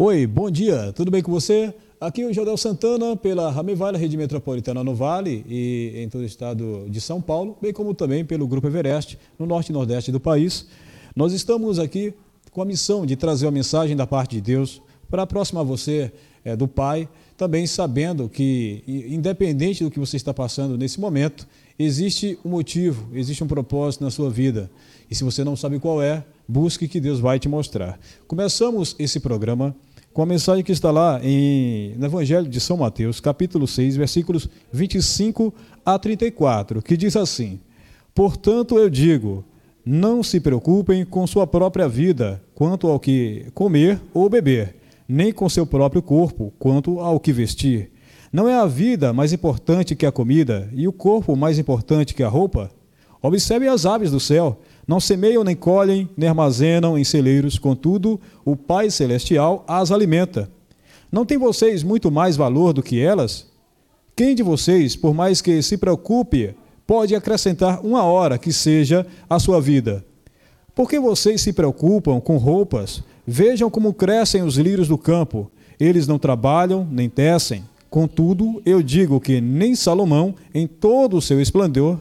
Oi, bom dia, tudo bem com você? Aqui é o Jodel Santana pela Ramevale, Rede Metropolitana no Vale e em todo o estado de São Paulo, bem como também pelo Grupo Everest, no norte e nordeste do país. Nós estamos aqui com a missão de trazer uma mensagem da parte de Deus para aproximar você é, do Pai, também sabendo que, independente do que você está passando nesse momento, existe um motivo, existe um propósito na sua vida. E se você não sabe qual é, busque que Deus vai te mostrar. Começamos esse programa com a mensagem que está lá em, no Evangelho de São Mateus, capítulo 6, versículos 25 a 34, que diz assim: Portanto eu digo, não se preocupem com sua própria vida quanto ao que comer ou beber, nem com seu próprio corpo quanto ao que vestir. Não é a vida mais importante que a comida e o corpo mais importante que a roupa? Observem as aves do céu não semeiam, nem colhem, nem armazenam em celeiros, contudo, o Pai Celestial as alimenta. Não tem vocês muito mais valor do que elas? Quem de vocês, por mais que se preocupe, pode acrescentar uma hora que seja a sua vida? Por que vocês se preocupam com roupas? Vejam como crescem os lírios do campo. Eles não trabalham nem tecem. Contudo, eu digo que nem Salomão, em todo o seu esplendor,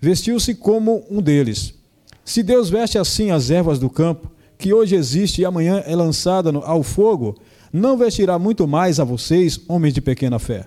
vestiu-se como um deles. Se Deus veste assim as ervas do campo, que hoje existe e amanhã é lançada ao fogo, não vestirá muito mais a vocês, homens de pequena fé.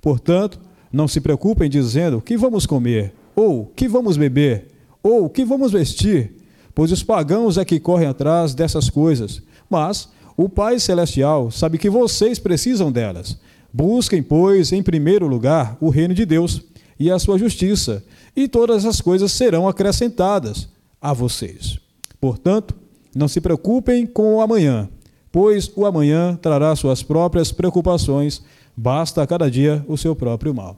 Portanto, não se preocupem dizendo que vamos comer, ou que vamos beber, ou que vamos vestir, pois os pagãos é que correm atrás dessas coisas. Mas o Pai Celestial sabe que vocês precisam delas. Busquem, pois, em primeiro lugar o reino de Deus e a sua justiça, e todas as coisas serão acrescentadas a vocês. Portanto, não se preocupem com o amanhã, pois o amanhã trará suas próprias preocupações, basta a cada dia o seu próprio mal.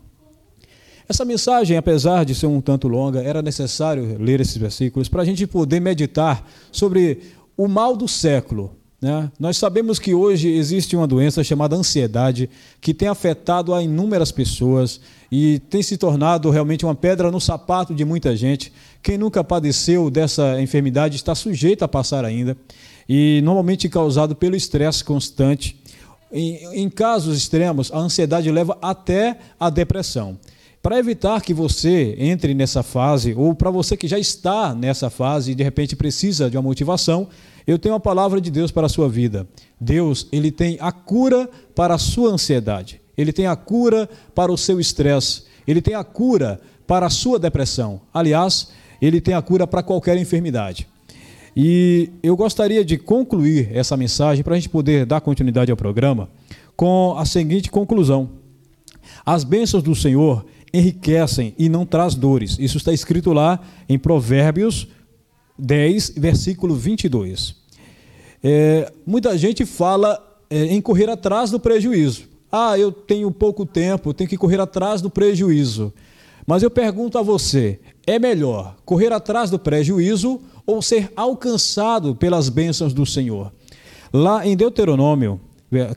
Essa mensagem, apesar de ser um tanto longa, era necessário ler esses versículos para a gente poder meditar sobre o mal do século, né? Nós sabemos que hoje existe uma doença chamada ansiedade que tem afetado a inúmeras pessoas e tem se tornado realmente uma pedra no sapato de muita gente. Quem nunca padeceu dessa enfermidade está sujeito a passar ainda e normalmente causado pelo estresse constante. Em, em casos extremos, a ansiedade leva até a depressão. Para evitar que você entre nessa fase, ou para você que já está nessa fase e de repente precisa de uma motivação, eu tenho a palavra de Deus para a sua vida. Deus, ele tem a cura para a sua ansiedade. Ele tem a cura para o seu estresse. Ele tem a cura para a sua depressão. Aliás, ele tem a cura para qualquer enfermidade. E eu gostaria de concluir essa mensagem para a gente poder dar continuidade ao programa com a seguinte conclusão: As bênçãos do Senhor enriquecem e não traz dores. Isso está escrito lá em Provérbios 10, versículo 22. É, muita gente fala é, em correr atrás do prejuízo. Ah, eu tenho pouco tempo, tenho que correr atrás do prejuízo. Mas eu pergunto a você: é melhor correr atrás do prejuízo ou ser alcançado pelas bênçãos do Senhor? Lá em Deuteronômio,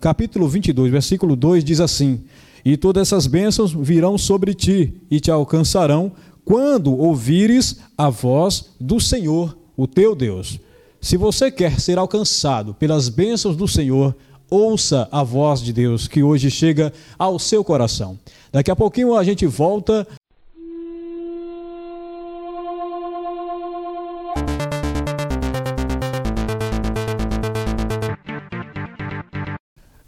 capítulo 22, versículo 2, diz assim: E todas essas bênçãos virão sobre ti e te alcançarão quando ouvires a voz do Senhor, o teu Deus. Se você quer ser alcançado pelas bênçãos do Senhor, ouça a voz de Deus que hoje chega ao seu coração. Daqui a pouquinho a gente volta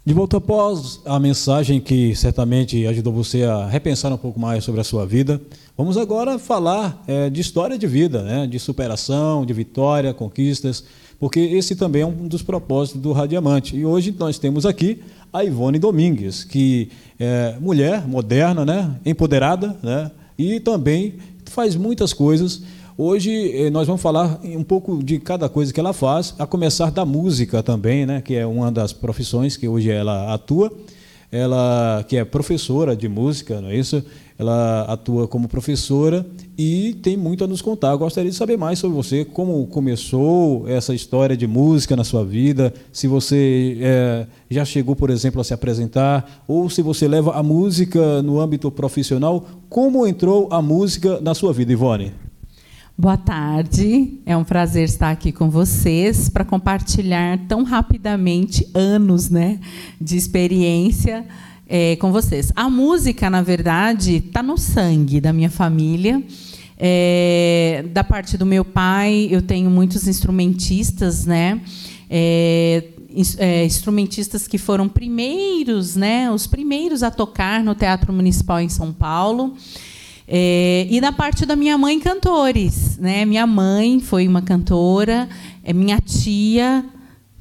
De volta após a mensagem que certamente ajudou você a repensar um pouco mais sobre a sua vida, vamos agora falar é, de história de vida, né? de superação, de vitória, conquistas, porque esse também é um dos propósitos do Radiamante. E hoje nós temos aqui a Ivone Domingues, que é mulher moderna, né? empoderada, né? e também faz muitas coisas Hoje eh, nós vamos falar um pouco de cada coisa que ela faz, a começar da música também, né, que é uma das profissões que hoje ela atua. Ela que é professora de música, não é isso? Ela atua como professora e tem muito a nos contar. Eu gostaria de saber mais sobre você, como começou essa história de música na sua vida, se você é, já chegou, por exemplo, a se apresentar, ou se você leva a música no âmbito profissional, como entrou a música na sua vida, Ivone? Boa tarde, é um prazer estar aqui com vocês para compartilhar tão rapidamente anos né, de experiência é, com vocês. A música, na verdade, está no sangue da minha família. É, da parte do meu pai, eu tenho muitos instrumentistas, né? É, é, instrumentistas que foram primeiros, né? Os primeiros a tocar no Teatro Municipal em São Paulo. É, e da parte da minha mãe, cantores. Né? Minha mãe foi uma cantora, é, minha tia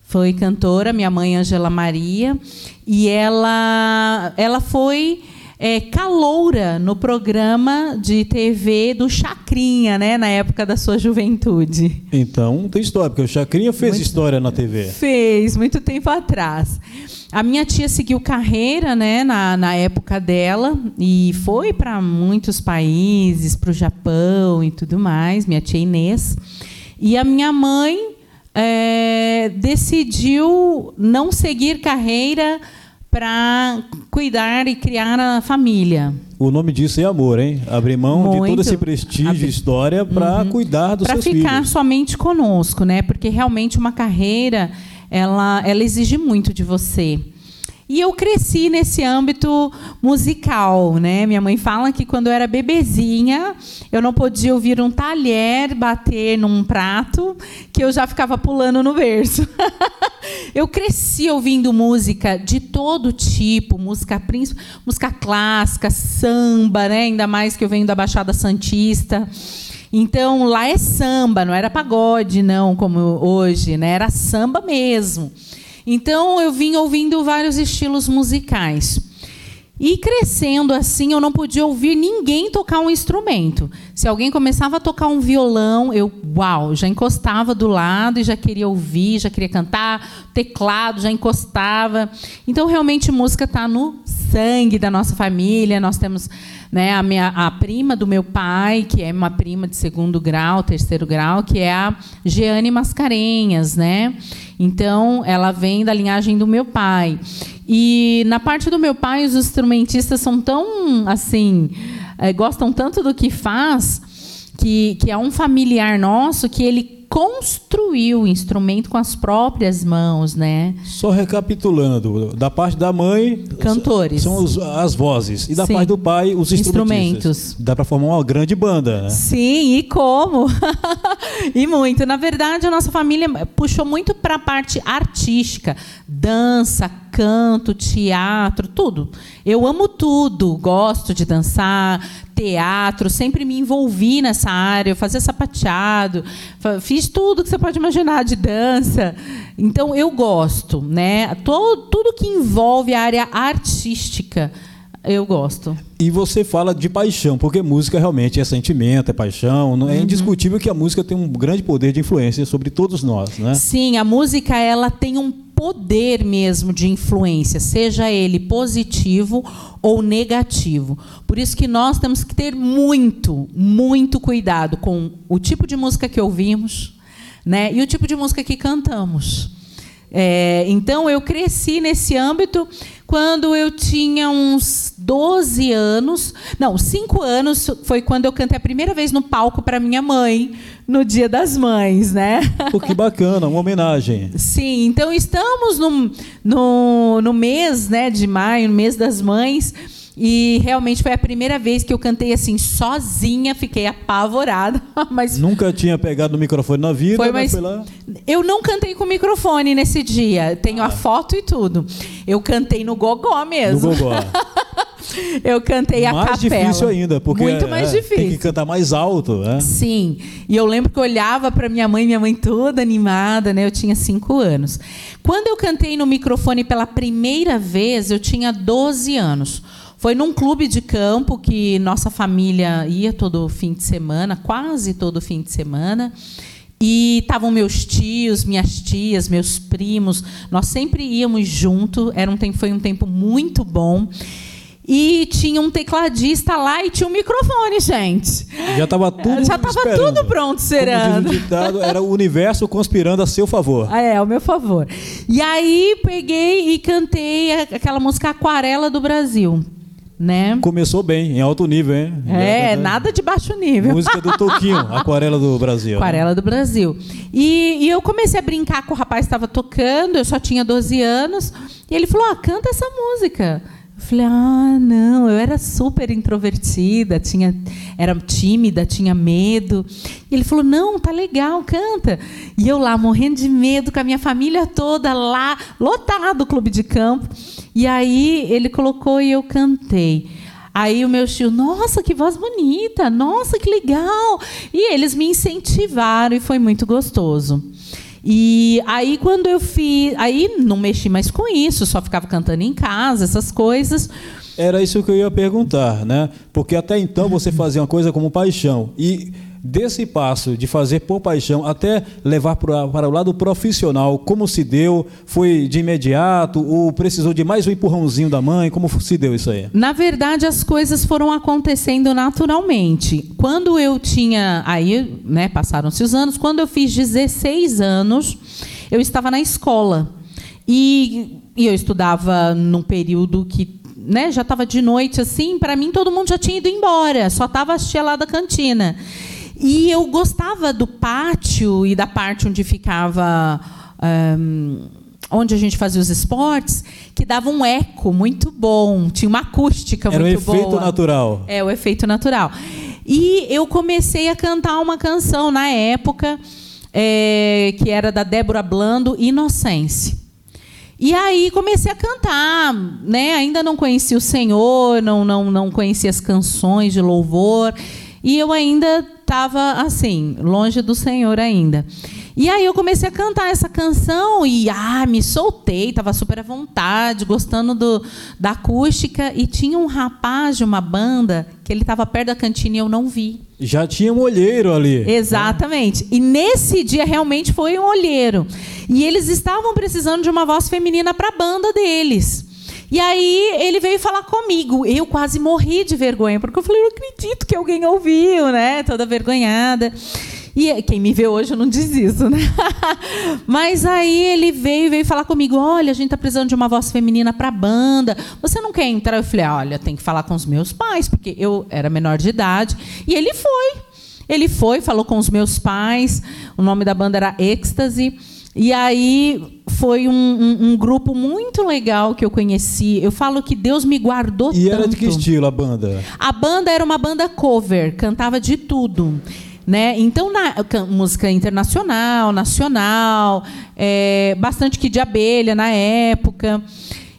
foi cantora, minha mãe Angela Maria, e ela, ela foi é, caloura no programa de TV do Chacrinha, né, na época da sua juventude. Então tem história, porque o Chacrinha fez muito, história na TV. Fez, muito tempo atrás. A minha tia seguiu carreira né, na, na época dela e foi para muitos países, para o Japão e tudo mais, minha tia Inês. E a minha mãe é, decidiu não seguir carreira para cuidar e criar a família. O nome disso é amor, hein? Abrir mão Muito. de todo esse prestígio e história para uhum. cuidar dos seus filhos. Para ficar somente conosco, né? Porque realmente uma carreira ela, ela exige muito de você. E eu cresci nesse âmbito musical, né? Minha mãe fala que quando eu era bebezinha, eu não podia ouvir um talher bater num prato, que eu já ficava pulando no berço. eu cresci ouvindo música de todo tipo, música música clássica, samba, né? Ainda mais que eu venho da Baixada Santista. Então, lá é samba, não era pagode, não, como hoje, né? Era samba mesmo. Então, eu vim ouvindo vários estilos musicais. E crescendo assim, eu não podia ouvir ninguém tocar um instrumento. Se alguém começava a tocar um violão, eu, uau, já encostava do lado e já queria ouvir, já queria cantar, teclado, já encostava. Então, realmente, música está no sangue da nossa família. Nós temos né, a, minha, a prima do meu pai, que é uma prima de segundo grau, terceiro grau, que é a Jeane Mascarenhas, né? Então, ela vem da linhagem do meu pai. E na parte do meu pai, os instrumentistas são tão assim, é, gostam tanto do que faz, que, que é um familiar nosso que ele construiu o instrumento com as próprias mãos, né? Só recapitulando, da parte da mãe, cantores. São os, as vozes e da Sim. parte do pai, os instrumentos. Dá para formar uma grande banda, né? Sim, e como? e muito. Na verdade, a nossa família puxou muito para a parte artística, dança, canto, teatro, tudo. Eu amo tudo, gosto de dançar, teatro, sempre me envolvi nessa área, eu fazia sapateado, fiz tudo que você pode imaginar de dança. Então eu gosto, né? Todo, tudo que envolve a área artística. Eu gosto. E você fala de paixão, porque música realmente é sentimento, é paixão. Não é uhum. indiscutível que a música tem um grande poder de influência sobre todos nós, né? Sim, a música ela tem um poder mesmo de influência, seja ele positivo ou negativo. Por isso que nós temos que ter muito, muito cuidado com o tipo de música que ouvimos, né, e o tipo de música que cantamos. É, então eu cresci nesse âmbito quando eu tinha uns 12 anos. Não, 5 anos foi quando eu cantei a primeira vez no palco para minha mãe, no Dia das Mães, né? Pô, que bacana, uma homenagem. Sim, então estamos no, no, no mês né, de maio, no mês das mães. E realmente foi a primeira vez que eu cantei assim sozinha, fiquei apavorada. Mas nunca tinha pegado no microfone na vida, foi, mas foi lá. Eu não cantei com microfone nesse dia. Tenho ah. a foto e tudo. Eu cantei no gogó mesmo. No gogó. eu cantei a mais capela. Mais difícil ainda, porque muito mais é, difícil. Tem que cantar mais alto, né? Sim. E eu lembro que eu olhava para minha mãe, minha mãe toda animada, né? Eu tinha cinco anos. Quando eu cantei no microfone pela primeira vez, eu tinha 12 anos. Foi num clube de campo que nossa família ia todo fim de semana, quase todo fim de semana. E estavam meus tios, minhas tias, meus primos. Nós sempre íamos junto. Era um tempo, foi um tempo muito bom. E tinha um tecladista lá e tinha um microfone, gente. Já estava tudo Já estava tudo pronto, serando. ditado, era o universo conspirando a seu favor. Ah, é, ao meu favor. E aí peguei e cantei aquela música Aquarela do Brasil né? Começou bem, em alto nível, hein? É, nada de baixo nível. Música do Toquinho, Aquarela do Brasil. Aquarela do Brasil. E, e, eu comecei a brincar com o rapaz que estava tocando, eu só tinha 12 anos, e ele falou: ah, canta essa música. Falei, ah, não, eu era super introvertida, tinha, era tímida, tinha medo. E ele falou, não, tá legal, canta. E eu lá, morrendo de medo, com a minha família toda lá, lotado o clube de campo. E aí ele colocou e eu cantei. Aí o meu tio, nossa, que voz bonita, nossa, que legal. E eles me incentivaram e foi muito gostoso. E aí quando eu fiz, aí não mexi mais com isso, só ficava cantando em casa, essas coisas. Era isso que eu ia perguntar, né? Porque até então você fazia uma coisa como paixão e desse passo de fazer por paixão até levar para, o lado profissional, como se deu? Foi de imediato ou precisou de mais um empurrãozinho da mãe? Como se deu isso aí? Na verdade, as coisas foram acontecendo naturalmente. Quando eu tinha, aí, né, passaram-se os anos, quando eu fiz 16 anos, eu estava na escola. E, e eu estudava num período que né, já estava de noite assim, para mim todo mundo já tinha ido embora, só estava a tia lá da cantina. E eu gostava do pátio e da parte onde ficava. Um, onde a gente fazia os esportes, que dava um eco muito bom, tinha uma acústica Era muito boa. Era o efeito natural. É, o efeito natural. E eu comecei a cantar uma canção na época, é, que era da Débora Blando, Inocência. E aí comecei a cantar, né? Ainda não conhecia o Senhor, não, não, não conhecia as canções de louvor. E eu ainda estava assim, longe do Senhor ainda. E aí eu comecei a cantar essa canção e ah, me soltei, estava super à vontade, gostando do, da acústica. E tinha um rapaz de uma banda que ele estava perto da cantina e eu não vi. Já tinha um olheiro ali. Exatamente. Né? E nesse dia realmente foi um olheiro. E eles estavam precisando de uma voz feminina para a banda deles. E aí ele veio falar comigo. Eu quase morri de vergonha, porque eu falei, eu acredito que alguém ouviu, né? Toda vergonhada. E quem me vê hoje não diz isso, né? Mas aí ele veio veio falar comigo: olha, a gente está precisando de uma voz feminina para banda. Você não quer entrar? Eu falei: olha, tem que falar com os meus pais, porque eu era menor de idade. E ele foi. Ele foi, falou com os meus pais. O nome da banda era Êxtase. E aí foi um, um, um, grupo muito legal que eu conheci. Eu falo que Deus me guardou e tanto. E era de que estilo a banda? A banda era uma banda cover, cantava de tudo. Né? Então, na, música internacional, nacional, é, bastante que de abelha na época.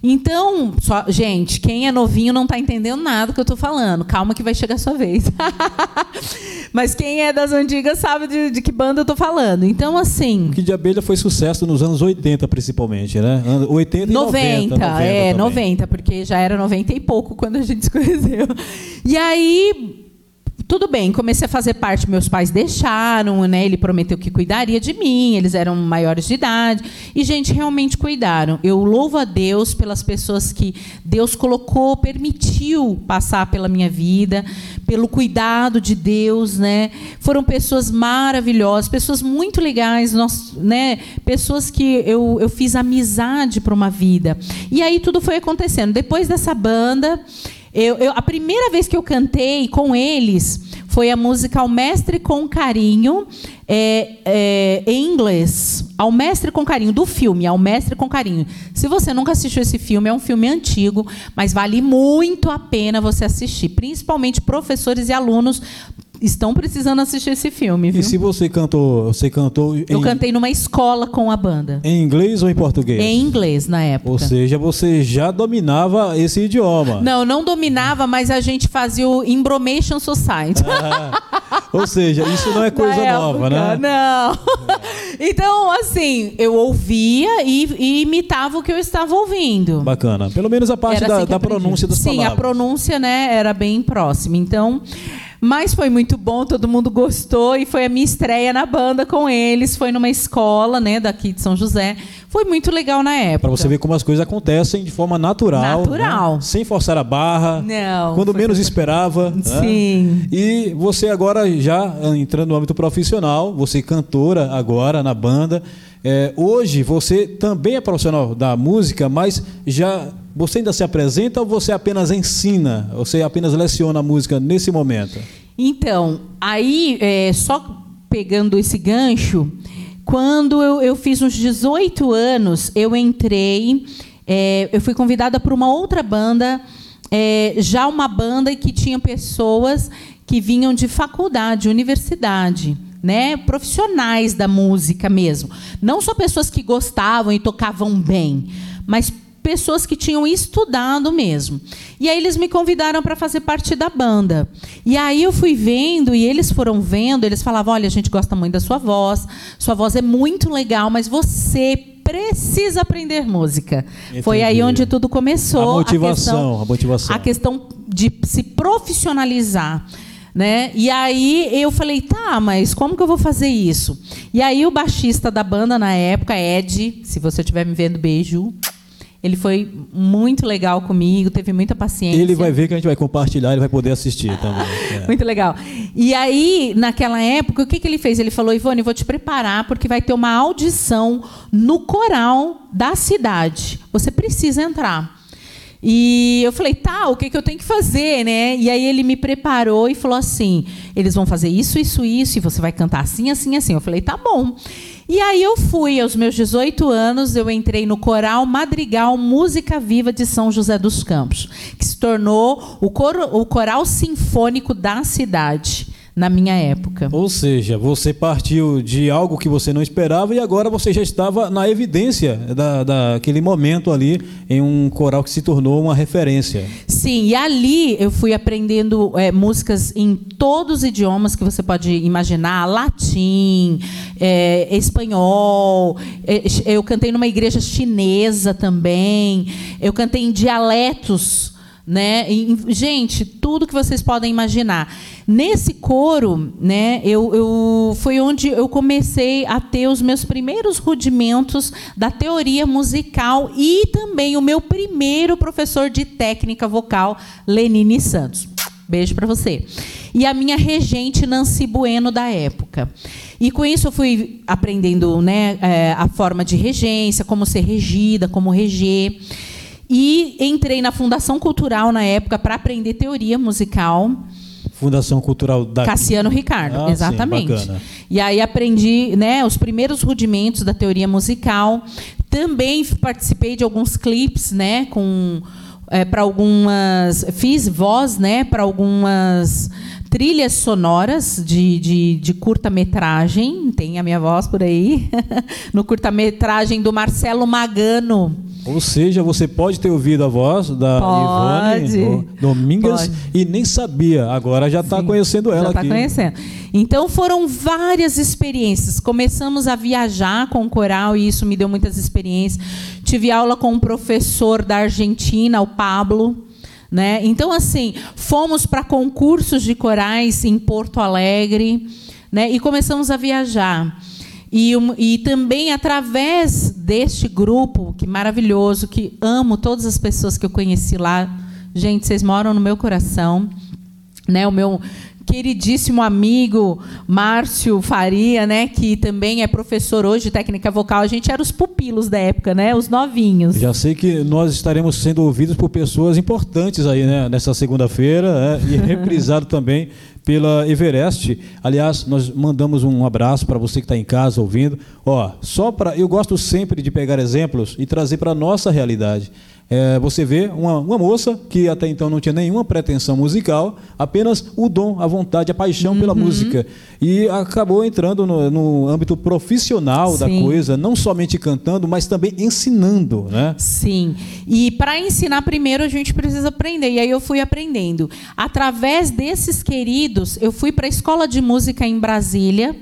Então, só, gente, quem é novinho não está entendendo nada do que eu estou falando. Calma que vai chegar a sua vez. Mas quem é das antigas sabe de, de que banda eu estou falando. Então, assim. O que de abelha foi sucesso nos anos 80, principalmente, né? 80 e 90. 90, 90 é, também. 90, porque já era 90 e pouco quando a gente se conheceu. E aí, tudo bem, comecei a fazer parte, meus pais deixaram, né? Ele prometeu que cuidaria de mim, eles eram maiores de idade. E, gente, realmente cuidaram. Eu louvo a Deus pelas pessoas que Deus colocou, permitiu passar pela minha vida, pelo cuidado de Deus, né? Foram pessoas maravilhosas, pessoas muito legais, nós, né? Pessoas que eu, eu fiz amizade para uma vida. E aí tudo foi acontecendo. Depois dessa banda. Eu, eu, a primeira vez que eu cantei com eles foi a música Ao Mestre com Carinho, é, é, em inglês. Ao Mestre com Carinho, do filme, Ao Mestre com Carinho. Se você nunca assistiu esse filme, é um filme antigo, mas vale muito a pena você assistir. Principalmente professores e alunos estão precisando assistir esse filme. Viu? E se você cantou, você cantou. Eu cantei numa escola com a banda. Em inglês ou em português? Em inglês na época. Ou seja, você já dominava esse idioma. Não, não dominava, mas a gente fazia o Imbromation Society. Ah, ou seja, isso não é coisa nova, né? Não. então, assim, eu ouvia e, e, imitava o que eu estava ouvindo. Bacana. Pelo menos a parte da, assim da pronúncia das Sim, palavras. Sim, a pronúncia, né, era bem próxima. Então. Mas foi muito bom, todo mundo gostou e foi a minha estreia na banda com eles. Foi numa escola, né, daqui de São José. Foi muito legal na época. Para você ver como as coisas acontecem de forma natural. Natural. Né? Sem forçar a barra. Não. Quando menos foi... esperava. Né? Sim. Né? E você agora já entrando no âmbito profissional, você cantora agora na banda. É, hoje você também é profissional da música, mas já Você ainda se apresenta ou você apenas ensina? Você apenas leciona a música nesse momento? Então, aí, é, só pegando esse gancho, quando eu, eu fiz uns 18 anos, eu entrei, é, eu fui convidada por uma outra banda, é, já uma banda que tinha pessoas que vinham de faculdade, universidade. Né, profissionais da música mesmo. Não só pessoas que gostavam e tocavam bem, mas pessoas que tinham estudado mesmo. E aí eles me convidaram para fazer parte da banda. E aí eu fui vendo e eles foram vendo, eles falavam: "Olha, a gente gosta muito da sua voz. Sua voz é muito legal, mas você precisa aprender música". Entendi. Foi aí onde tudo começou. A motivação, a, questão, a motivação. A questão de se profissionalizar. Né? E aí eu falei, tá, mas como que eu vou fazer isso? E aí o baixista da banda na época, Ed, se você estiver me vendo, beijo. Ele foi muito legal comigo, teve muita paciência. Ele vai ver que a gente vai compartilhar, ele vai poder assistir também. É. muito legal. E aí, naquela época, o que, que ele fez? Ele falou: Ivone, vou te preparar, porque vai ter uma audição no coral da cidade. Você precisa entrar. E eu falei, tá, o que, que eu tenho que fazer, né? E aí ele me preparou e falou assim: eles vão fazer isso, isso, isso, e você vai cantar assim, assim, assim. Eu falei, tá bom. E aí eu fui, aos meus 18 anos, eu entrei no Coral Madrigal Música Viva de São José dos Campos, que se tornou o, coro, o coral sinfônico da cidade na minha época. Ou seja, você partiu de algo que você não esperava e agora você já estava na evidência da, daquele momento ali em um coral que se tornou uma referência. Sim, e ali eu fui aprendendo é, músicas em todos os idiomas que você pode imaginar, latim, é, espanhol. É, eu cantei numa igreja chinesa também. Eu cantei em dialetos né? E, gente, tudo que vocês podem imaginar. Nesse coro, né, eu, eu, foi onde eu comecei a ter os meus primeiros rudimentos da teoria musical e também o meu primeiro professor de técnica vocal, Lenine Santos. Beijo para você. E a minha regente Nancy Bueno da época. E com isso eu fui aprendendo né, é, a forma de regência, como ser regida, como reger. E entrei na Fundação Cultural na época para aprender teoria musical. Fundação Cultural da Cassiano Ricardo, ah, exatamente. Sim, e aí aprendi, né, os primeiros rudimentos da teoria musical. Também participei de alguns clipes, né, com é, para algumas fiz voz, né, para algumas trilhas sonoras de, de, de curta-metragem. Tem a minha voz por aí. no curta-metragem do Marcelo Magano ou seja, você pode ter ouvido a voz da pode, Ivone Domingas pode. e nem sabia. Agora já está conhecendo ela já tá aqui. Já está conhecendo. Então foram várias experiências. Começamos a viajar com o coral e isso me deu muitas experiências. Tive aula com um professor da Argentina, o Pablo. Né? Então, assim, fomos para concursos de corais em Porto Alegre né? e começamos a viajar. E, e também através deste grupo, que maravilhoso, que amo todas as pessoas que eu conheci lá. Gente, vocês moram no meu coração. Né, o meu queridíssimo amigo Márcio Faria, né, que também é professor hoje de técnica vocal. A gente era os pupilos da época, né, os novinhos. Já sei que nós estaremos sendo ouvidos por pessoas importantes aí, né, nessa segunda-feira, é, e reprisado também pela Everest. Aliás, nós mandamos um abraço para você que está em casa ouvindo. Ó, só para eu gosto sempre de pegar exemplos e trazer para a nossa realidade. É, você vê uma, uma, moça que até então não tinha nenhuma pretensão musical, apenas o dom, a vontade, a paixão uhum. pela música. E acabou entrando no, no âmbito profissional Sim. da coisa, não somente cantando, mas também ensinando. Né? Sim. E para ensinar, primeiro a gente precisa aprender. E aí eu fui aprendendo. Através desses queridos, eu fui para a escola de música em Brasília.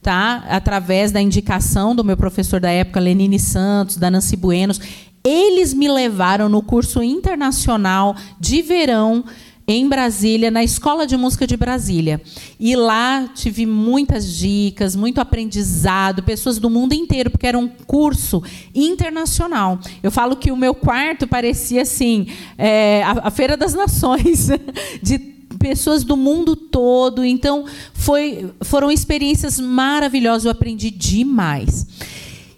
Tá? através da indicação do meu professor da época, Lenine Santos, da Nancy Buenos. Eles me levaram no curso internacional de verão em Brasília, na Escola de Música de Brasília. E lá tive muitas dicas, muito aprendizado, pessoas do mundo inteiro, porque era um curso internacional. Eu falo que o meu quarto parecia assim, é, a, Feira das Nações, de pessoas do mundo todo. Então, foi, foram experiências maravilhosas, eu aprendi demais.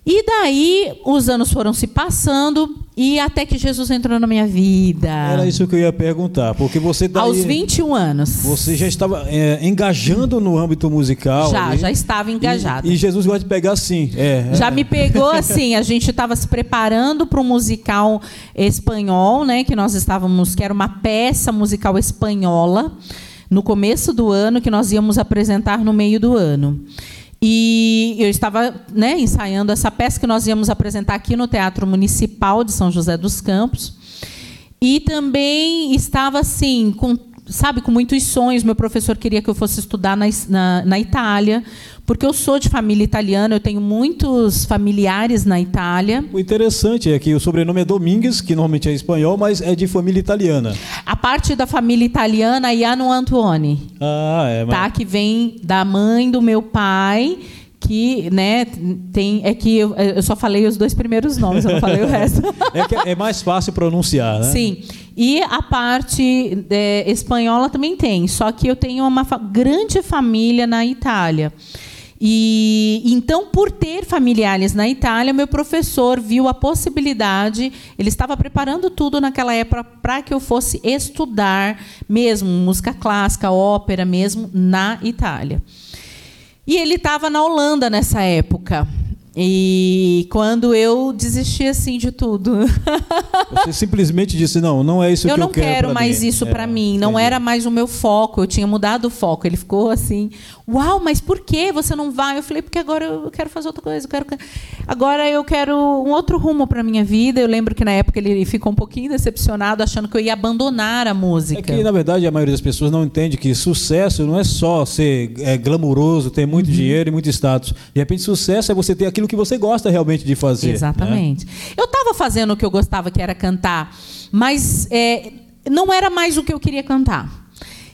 E daí os anos foram se passando e até que Jesus entrou na minha vida. Era isso que eu ia perguntar, porque você daí, Aos 21 anos. Você já estava é, engajando no âmbito musical. Já, ali, já estava engajada. E, e, Jesus gosta de pegar assim. É, já é. me pegou assim. A gente estava se preparando para um musical espanhol, né? Que nós estávamos, que era uma peça musical espanhola no começo do ano que nós íamos apresentar no meio do ano. E eu estava né, ensaiando essa peça que nós íamos apresentar aqui no Teatro Municipal de São José dos Campos. E também estava assim, com, sabe, com muitos sonhos. Meu professor queria que eu fosse estudar na, na, na Itália, porque eu sou de família italiana, eu tenho muitos familiares na Itália. O interessante é que o sobrenome é Domingues, que normalmente é espanhol, mas é de família italiana. A parte da família italiana é Iano Antuoni. Ah, é. Mas... Tá, que vem da mãe do meu pai que, né, tem é que eu, eu, só falei os dois primeiros nomes, eu não falei o resto. é, é mais fácil pronunciar, né? Sim. E a parte é, espanhola também tem, só que eu tenho uma fa grande família na Itália. E então, por ter familiares na Itália, meu professor viu a possibilidade, ele estava preparando tudo naquela época para que eu fosse estudar mesmo música clássica, ópera mesmo na Itália. E ele estava na Holanda nessa época. E quando eu desisti assim de tudo. Você simplesmente disse: não, não é isso eu que eu quero. Eu não quero mais mim. isso é, para mim. Não entendi. era mais o meu foco. Eu tinha mudado o foco. Ele ficou assim: Uau, mas por que você não vai? Eu falei: Porque agora eu quero fazer outra coisa. Eu quero... Agora eu quero um outro rumo para minha vida. Eu lembro que na época ele ficou um pouquinho decepcionado, achando que eu ia abandonar a música. É que na verdade a maioria das pessoas não entende que sucesso não é só ser é, glamuroso, ter muito uhum. dinheiro e muito status. De repente, sucesso é você ter aquilo que você gosta realmente de fazer. Né? Exatamente. Né? Eu estava fazendo o que eu gostava, que era cantar, mas é, não era mais o que eu queria cantar.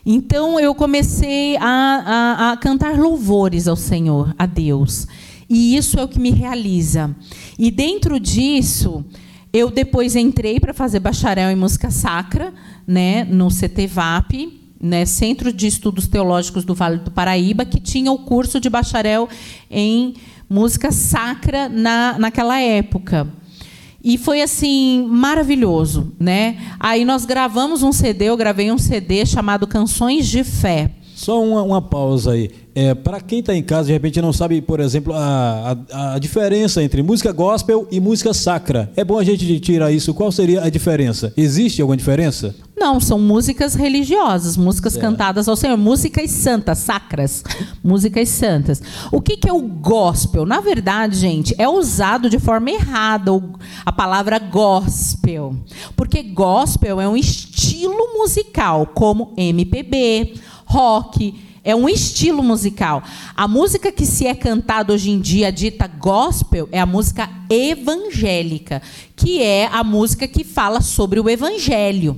Então eu comecei a, a, a cantar louvores ao Senhor, a Deus. E isso é o que me realiza. E dentro disso, eu depois entrei para fazer bacharel em música sacra, né, no CTVAP, né, Centro de Estudos Teológicos do Vale do Paraíba, que tinha o curso de bacharel em música sacra na, naquela época. E foi assim maravilhoso, né? Aí nós gravamos um CD, eu gravei um CD chamado Canções de Fé. Só uma, uma pausa aí. É, Para quem está em casa, de repente não sabe, por exemplo, a, a, a, diferença entre música gospel e música sacra. É bom a gente tirar isso. Qual seria a diferença? Existe alguma diferença? Não, são músicas religiosas, músicas é. cantadas ao Senhor, músicas santas, sacras, músicas santas. O que, que é o gospel? Na verdade, gente, é usado de forma errada a palavra gospel, porque gospel é um estilo musical, como MPB, rock, é um estilo musical. A música que se é cantada hoje em dia, dita gospel, é a música evangélica, que é a música que fala sobre o evangelho.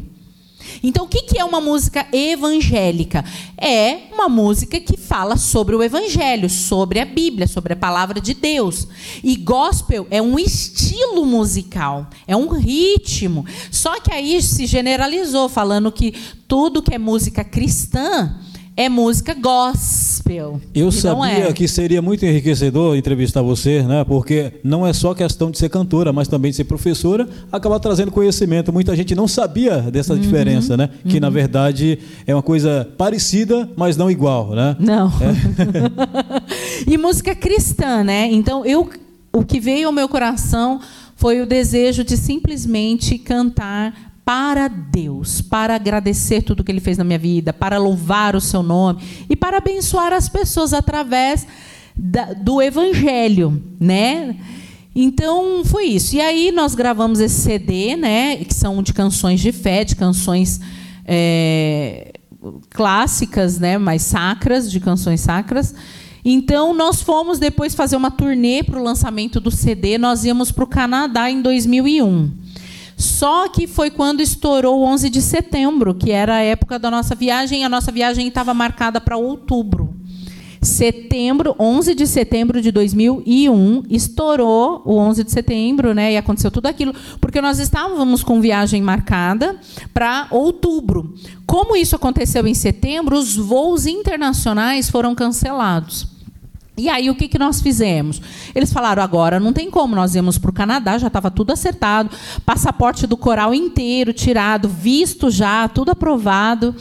Então, o que é uma música evangélica? É uma música que fala sobre o Evangelho, sobre a Bíblia, sobre a palavra de Deus. E gospel é um estilo musical, é um ritmo. Só que aí se generalizou, falando que tudo que é música cristã é música gospel. Eu sabia é. que seria muito enriquecedor entrevistar você, né? Porque não é só questão de ser cantora, mas também de ser professora, acabar trazendo conhecimento. Muita gente não sabia dessa uhum, diferença, né? Uhum. Que na verdade é uma coisa parecida, mas não igual, né? Não. É. e música cristã, né? Então eu o que veio ao meu coração foi o desejo de simplesmente cantar para Deus, para agradecer tudo que Ele fez na minha vida, para louvar o Seu nome e para abençoar as pessoas através da, do Evangelho, né? Então foi isso. E aí nós gravamos esse CD, né? Que são de canções de fé, de canções é, clássicas, né? Mais sacras, de canções sacras. Então nós fomos depois fazer uma turnê para o lançamento do CD. Nós íamos para o Canadá em 2001. Só que foi quando estourou o 11 de setembro, que era a época da nossa viagem, a nossa viagem estava marcada para outubro. Setembro, 11 de setembro de 2001, estourou o 11 de setembro, né? E aconteceu tudo aquilo, porque nós estávamos com viagem marcada para outubro. Como isso aconteceu em setembro, os voos internacionais foram cancelados. E aí, o que, que nós fizemos? Eles falaram: agora não tem como, nós íamos para o Canadá, já estava tudo acertado, passaporte do coral inteiro tirado, visto já, tudo aprovado.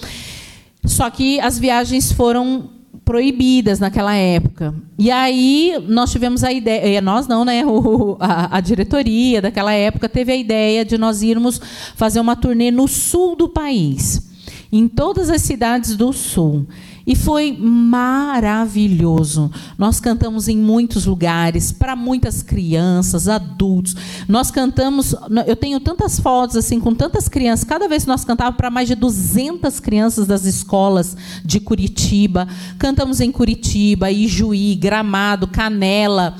Só que as viagens foram proibidas naquela época. E aí nós tivemos a ideia, nós não, né? O, a, a, diretoria daquela época teve a ideia de nós irmos fazer uma turnê no sul do país, em todas as cidades do sul. E foi maravilhoso. Nós cantamos em muitos lugares, para muitas crianças, adultos. Nós cantamos, eu tenho tantas fotos assim com tantas crianças. Cada vez que nós cantávamos para mais de 200 crianças das escolas de Curitiba. Cantamos em Curitiba, Ijuí, Gramado, Canela,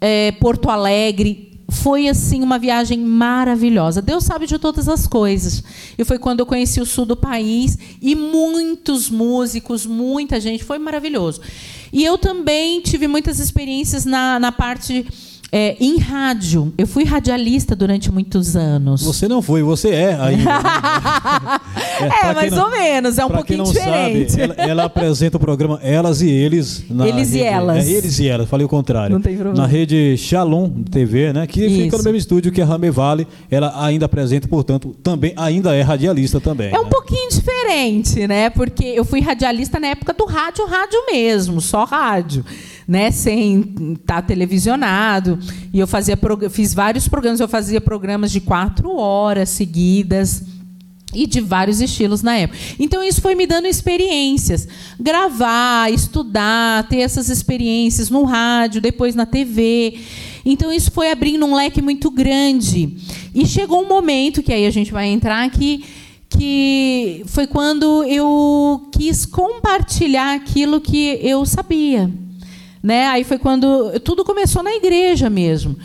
é, Porto Alegre, foi assim uma viagem maravilhosa. Deus sabe de todas as coisas. E foi quando eu conheci o sul do país e muitos músicos, muita gente, foi maravilhoso. E eu também tive muitas experiências na, na parte é, em rádio. Eu fui radialista durante muitos anos. Você não foi, você é ainda. é, é mais não, ou menos, é um pouquinho diferente. Sabe, ela, ela, apresenta o programa Elas e Eles. eles rede, e Elas. É, eles e Elas, falei o contrário. Não tem problema. Na rede Shalom TV, né, que Isso. fica no mesmo estúdio que a Rame Vale. Ela ainda apresenta, portanto, também ainda é radialista também. É um né? pouquinho diferente, né? Porque eu fui radialista na época do rádio, rádio mesmo, só rádio né, sem estar tá televisionado. E eu fazia fiz vários programas, eu fazia programas de quatro horas seguidas e de vários estilos na época. Então isso foi me dando experiências, gravar, estudar, ter essas experiências no rádio, depois na TV. Então isso foi abrindo um leque muito grande. E chegou um momento que aí a gente vai entrar aqui que foi quando eu quis compartilhar aquilo que eu sabia. Né? Aí foi quando tudo começou na igreja mesmo.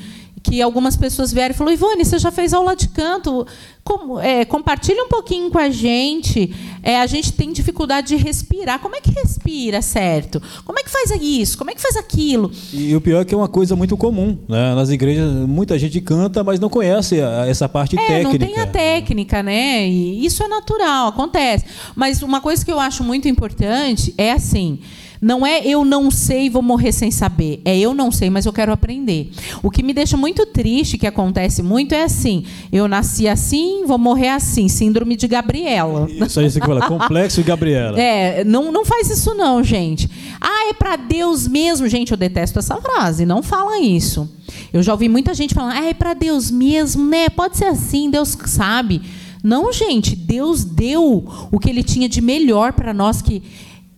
Que algumas pessoas vieram e falaram: Ivone, você já fez aula de canto? Com, é, compartilha um pouquinho com a gente. É, a gente tem dificuldade de respirar. Como é que respira certo? Como é que faz isso? Como é que faz aquilo? E o pior é que é uma coisa muito comum. Né? Nas igrejas, muita gente canta, mas não conhece essa parte é, técnica. Não tem a técnica, né? E isso é natural, acontece. Mas uma coisa que eu acho muito importante é assim. Não é eu não sei e vou morrer sem saber. É eu não sei, mas eu quero aprender. O que me deixa muito triste, que acontece muito, é assim: eu nasci assim, vou morrer assim. Síndrome de Gabriela. Isso aí você que fala, complexo de Gabriela. É, não, não faz isso não, gente. Ah, é para Deus mesmo. Gente, eu detesto essa frase. Não fala isso. Eu já ouvi muita gente falando, ah, é para Deus mesmo, né? Pode ser assim, Deus sabe. Não, gente, Deus deu o que ele tinha de melhor para nós que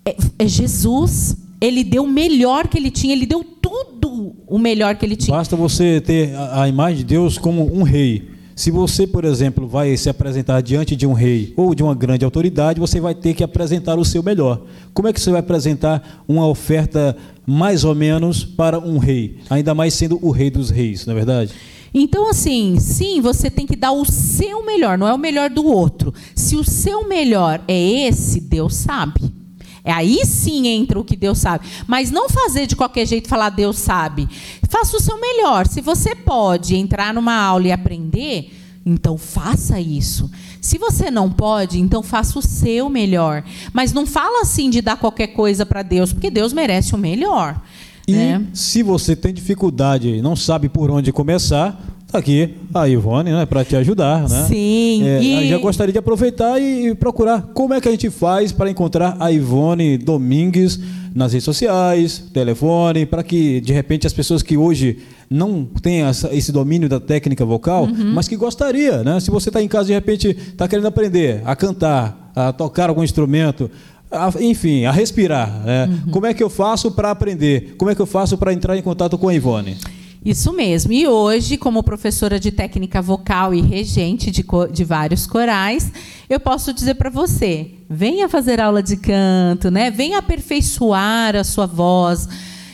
é, é Jesus. Ele deu o melhor que ele tinha, ele deu tudo o melhor que ele tinha. Basta você ter a, a imagem de Deus como um rei. Se você, por exemplo, vai se apresentar diante de um rei ou de uma grande autoridade, você vai ter que apresentar o seu melhor. Como é que você vai apresentar uma oferta mais ou menos para um rei? Ainda mais sendo o rei dos reis, não é verdade? Então, assim, sim, você tem que dar o seu melhor, não é o melhor do outro. Se o seu melhor é esse, Deus sabe. É aí sim entra o que Deus sabe. Mas não fazer de qualquer jeito falar Deus sabe. Faça o seu melhor. Se você pode entrar numa aula e aprender, então faça isso. Se você não pode, então faça o seu melhor. Mas não fala assim de dar qualquer coisa para Deus, porque Deus merece o melhor. E né? se você tem dificuldade e não sabe por onde começar, aqui a Ivone, né, para te ajudar, né? Sim. É, e... Já gostaria de aproveitar e procurar como é que a gente faz para encontrar a Ivone Domingues nas redes sociais, telefone, para que de repente as pessoas que hoje não têm essa, esse domínio da técnica vocal, uhum. mas que gostaria, né? Se você está em casa de repente está querendo aprender a cantar, a tocar algum instrumento, a, enfim, a respirar, né? uhum. como é que eu faço para aprender? Como é que eu faço para entrar em contato com a Ivone? Isso mesmo. E hoje, como professora de técnica vocal e regente de, de vários corais, eu posso dizer para você: venha fazer aula de canto, né? venha aperfeiçoar a sua voz,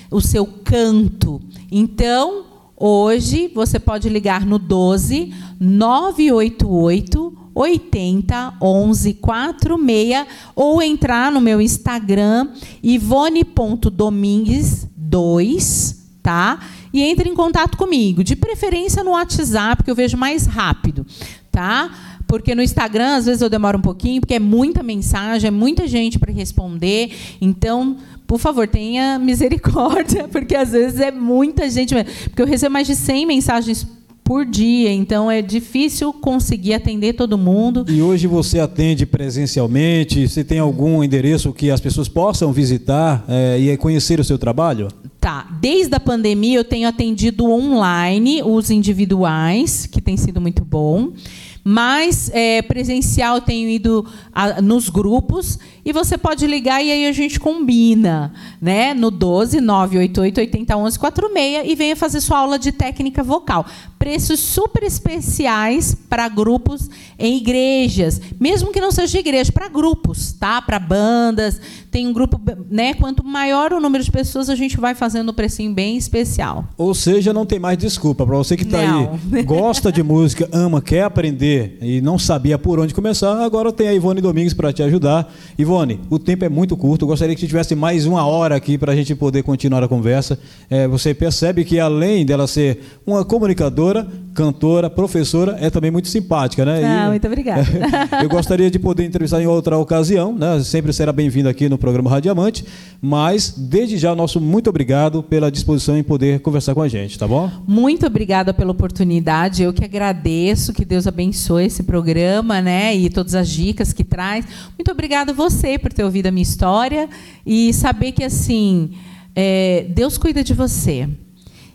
o seu canto. Então, hoje, você pode ligar no 12 988 80 11 46 ou entrar no meu Instagram ivone.domingues 2, tá? e entre em contato comigo, de preferência no WhatsApp, que eu vejo mais rápido, tá? Porque no Instagram, às vezes eu demoro um pouquinho, porque é muita mensagem, é muita gente para responder. Então, por favor, tenha misericórdia, porque às vezes é muita gente. Porque eu recebo mais de 100 mensagens por dia, então é difícil conseguir atender todo mundo. E hoje você atende presencialmente? Se tem algum endereço que as pessoas possam visitar é, e conhecer o seu trabalho? Tá. Desde a pandemia eu tenho atendido online os individuais, que tem sido muito bom. Mas é, presencial eu tenho ido a, nos grupos e você pode ligar e aí a gente combina, né? No 12 988 80 11 46 e venha fazer sua aula de técnica vocal. Preços super especiais para grupos em igrejas, mesmo que não seja de igreja, para grupos, tá? Para bandas. Tem um grupo, né? Quanto maior o número de pessoas, a gente vai fazendo um precinho bem especial. Ou seja, não tem mais desculpa para você que está aí, gosta de música, ama, quer aprender e não sabia por onde começar. Agora tem a Ivone Domingues para te ajudar. Ivone, o tempo é muito curto. Eu gostaria que tivesse mais uma hora aqui para a gente poder continuar a conversa. É, você percebe que além dela ser uma comunicadora cantora, professora, é também muito simpática, né? Ah, e, muito obrigada. eu gostaria de poder entrevistar em outra ocasião, né? Sempre será bem-vindo aqui no programa Radiamante, mas desde já nosso muito obrigado pela disposição em poder conversar com a gente, tá bom? Muito obrigada pela oportunidade. Eu que agradeço, que Deus abençoe esse programa, né? E todas as dicas que traz. Muito obrigada você por ter ouvido a minha história e saber que assim, é, Deus cuida de você.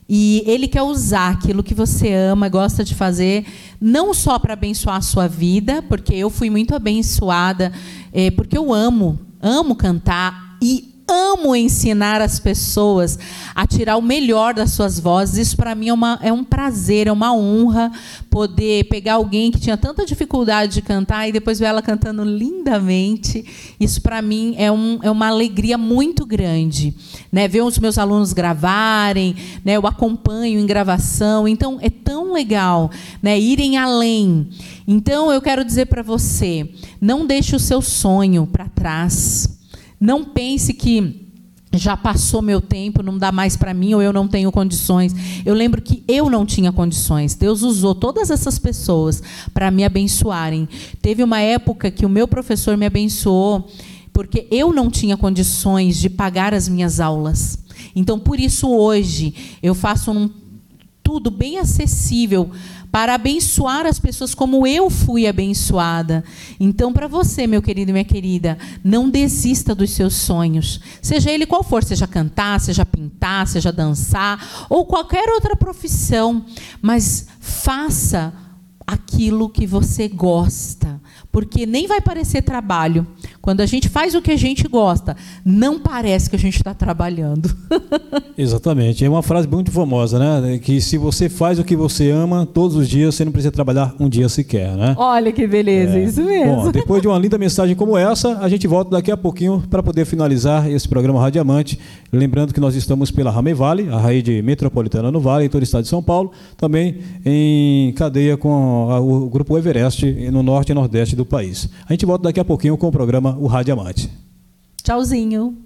E ele quer usar aquilo que você ama, gosta de fazer, não só para abençoar a sua vida, porque eu fui muito abençoada, é, porque eu amo, amo cantar e amo ensinar as pessoas a tirar o melhor das suas vozes. Isso para mim é, uma, é um prazer, é uma honra poder pegar alguém que tinha tanta dificuldade de cantar e depois ver ela cantando lindamente. Isso para mim é, um, é uma alegria muito grande. Né? Ver os meus alunos gravarem, né? eu acompanho em gravação. Então é tão legal né? irem além. Então eu quero dizer para você: não deixe o seu sonho para trás. Não pense que já passou meu tempo, não dá mais para mim ou eu não tenho condições. Eu lembro que eu não tinha condições. Deus usou todas essas pessoas para me abençoarem. Teve uma época que o meu professor me abençoou porque eu não tinha condições de pagar as minhas aulas. Então, por isso hoje eu faço um, tudo bem acessível para abençoar as pessoas como eu fui abençoada. Então, para você, meu querido e minha querida, não desista dos seus sonhos, seja ele qual for, seja cantar, seja pintar, seja dançar ou qualquer outra profissão, mas faça aquilo que você gosta, porque nem vai parecer trabalho. Quando a gente faz o que a gente gosta, não parece que a gente está trabalhando. Exatamente. É uma frase muito famosa, né? Que se você faz o que você ama todos os dias, você não precisa trabalhar um dia sequer, né? Olha que beleza, é. isso mesmo. Bom, depois de uma linda mensagem como essa, a gente volta daqui a pouquinho para poder finalizar esse programa Radiamante. Lembrando que nós estamos pela Rame Vale, a rede metropolitana no Vale, em todo o estado de São Paulo, também em cadeia com o Grupo Everest no norte e nordeste do país. A gente volta daqui a pouquinho com o programa o Radiamante. Tchauzinho.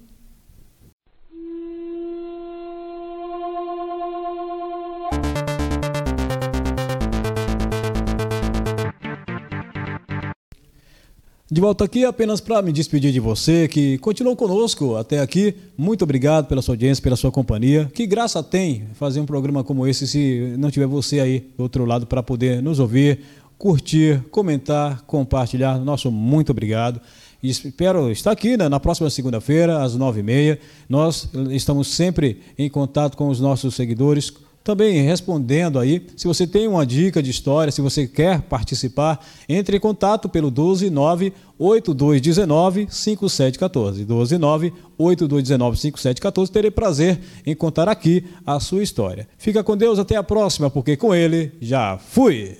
De volta aqui apenas para me despedir de você que continuou conosco até aqui. Muito obrigado pela sua audiência, pela sua companhia. Que graça tem fazer um programa como esse se não tiver você aí do outro lado para poder nos ouvir, curtir, comentar, compartilhar. Nosso muito obrigado. Espero estar aqui né, na próxima segunda-feira, às nove e meia. Nós estamos sempre em contato com os nossos seguidores, também respondendo aí. Se você tem uma dica de história, se você quer participar, entre em contato pelo 129 8219 5714. 129 8219 5714. Terei prazer em contar aqui a sua história. Fica com Deus, até a próxima, porque com ele já fui.